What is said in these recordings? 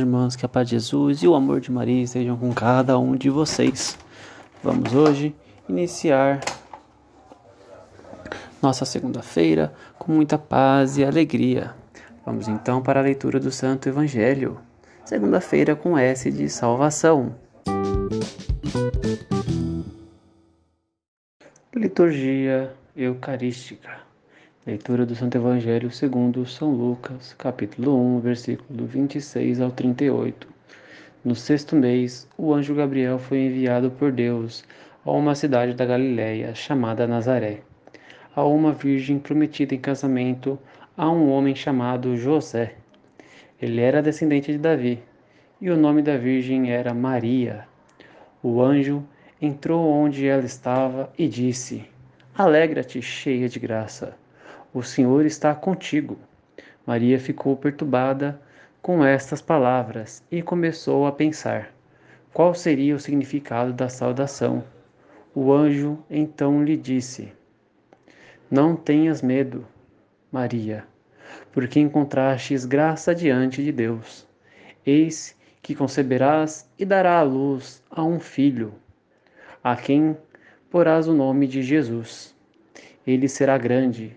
Irmãs, que a paz de Jesus e o amor de Maria estejam com cada um de vocês. Vamos hoje iniciar nossa segunda-feira com muita paz e alegria. Vamos então para a leitura do Santo Evangelho. Segunda-feira com S de salvação. Liturgia Eucarística. Leitura do Santo Evangelho segundo São Lucas, capítulo 1, versículo 26 ao 38. No sexto mês, o anjo Gabriel foi enviado por Deus a uma cidade da Galiléia chamada Nazaré, a uma virgem prometida em casamento a um homem chamado José. Ele era descendente de Davi, e o nome da virgem era Maria. O anjo entrou onde ela estava e disse: Alegra-te, cheia de graça. O Senhor está contigo. Maria ficou perturbada com estas palavras e começou a pensar: qual seria o significado da saudação? O anjo então lhe disse: Não tenhas medo, Maria, porque encontrastes graça diante de Deus. Eis que conceberás e dará à luz a um filho, a quem porás o nome de Jesus. Ele será grande,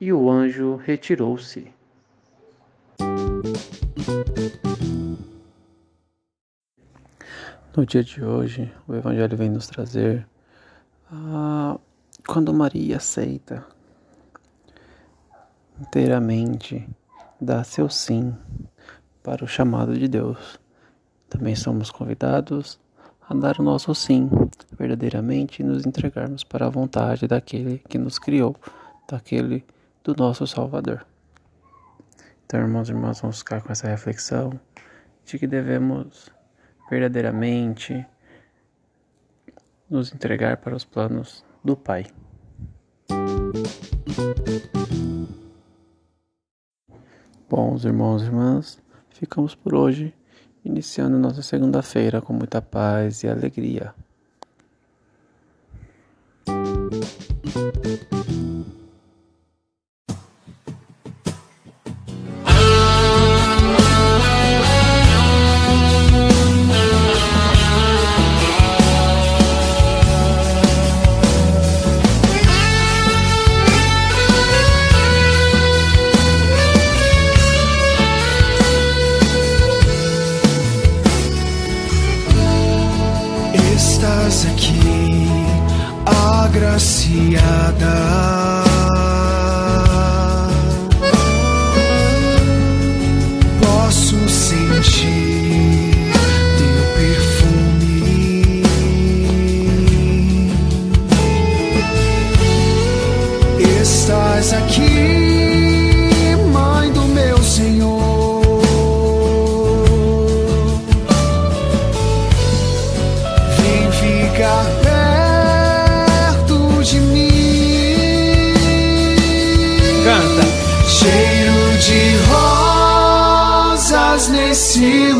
E o anjo retirou-se. No dia de hoje, o Evangelho vem nos trazer ah, quando Maria aceita inteiramente, dá seu sim para o chamado de Deus. Também somos convidados a dar o nosso sim, verdadeiramente, e nos entregarmos para a vontade daquele que nos criou, daquele do nosso Salvador. Então, irmãos e irmãs, vamos ficar com essa reflexão de que devemos verdadeiramente nos entregar para os planos do Pai. Bons irmãos e irmãs, ficamos por hoje, iniciando nossa segunda-feira com muita paz e alegria. love.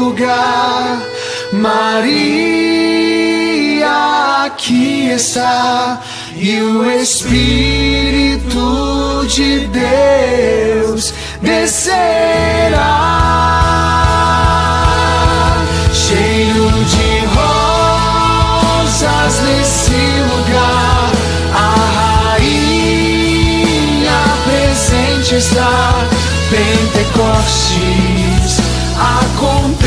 Lugar. Maria aqui está. E o Espírito de Deus descerá. Cheiro de rosas nesse lugar. A rainha presente está. Pentecostes acontecerá.